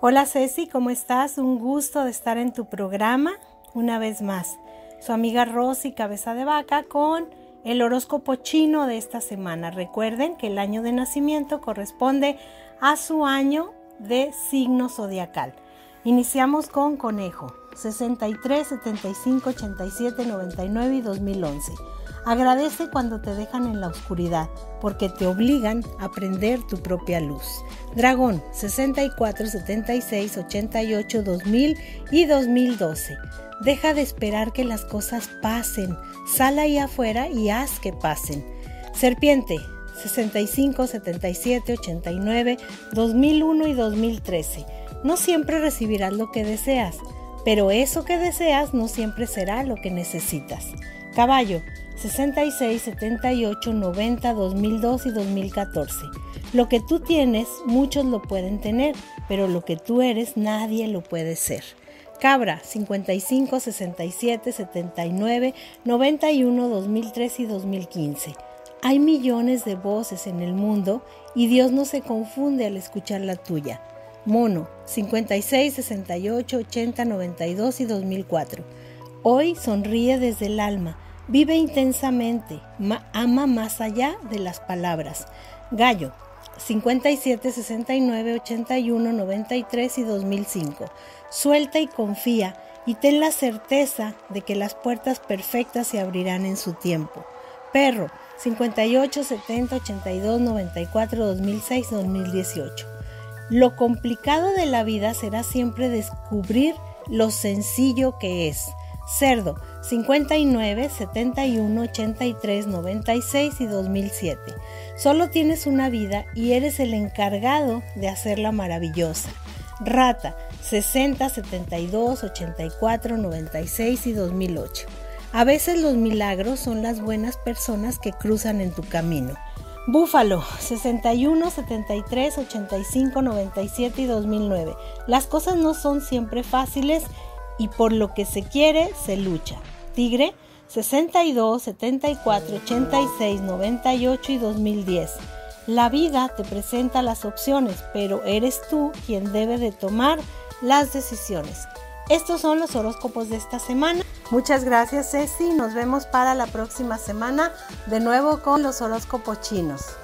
Hola Ceci, ¿cómo estás? Un gusto de estar en tu programa una vez más. Su amiga Rosy Cabeza de Vaca con el horóscopo chino de esta semana. Recuerden que el año de nacimiento corresponde a su año de signo zodiacal. Iniciamos con Conejo, 63, 75, 87, 99 y 2011. Agradece cuando te dejan en la oscuridad, porque te obligan a prender tu propia luz. Dragón 64, 76, 88, 2000 y 2012. Deja de esperar que las cosas pasen. Sal ahí afuera y haz que pasen. Serpiente 65, 77, 89, 2001 y 2013. No siempre recibirás lo que deseas, pero eso que deseas no siempre será lo que necesitas. Caballo 66, 78, 90, 2002 y 2014. Lo que tú tienes, muchos lo pueden tener, pero lo que tú eres, nadie lo puede ser. Cabra 55, 67, 79, 91, 2003 y 2015. Hay millones de voces en el mundo y Dios no se confunde al escuchar la tuya. Mono 56, 68, 80, 92 y 2004. Hoy sonríe desde el alma Vive intensamente, ama más allá de las palabras. Gallo, 57, 69, 81, 93 y 2005. Suelta y confía y ten la certeza de que las puertas perfectas se abrirán en su tiempo. Perro, 58, 70, 82, 94, 2006, 2018. Lo complicado de la vida será siempre descubrir lo sencillo que es. Cerdo 59, 71, 83, 96 y 2007. Solo tienes una vida y eres el encargado de hacerla maravillosa. Rata 60, 72, 84, 96 y 2008. A veces los milagros son las buenas personas que cruzan en tu camino. Búfalo 61, 73, 85, 97 y 2009. Las cosas no son siempre fáciles y por lo que se quiere se lucha. Tigre 62, 74, 86, 98 y 2010. La vida te presenta las opciones, pero eres tú quien debe de tomar las decisiones. Estos son los horóscopos de esta semana. Muchas gracias Ceci, nos vemos para la próxima semana de nuevo con los horóscopos chinos.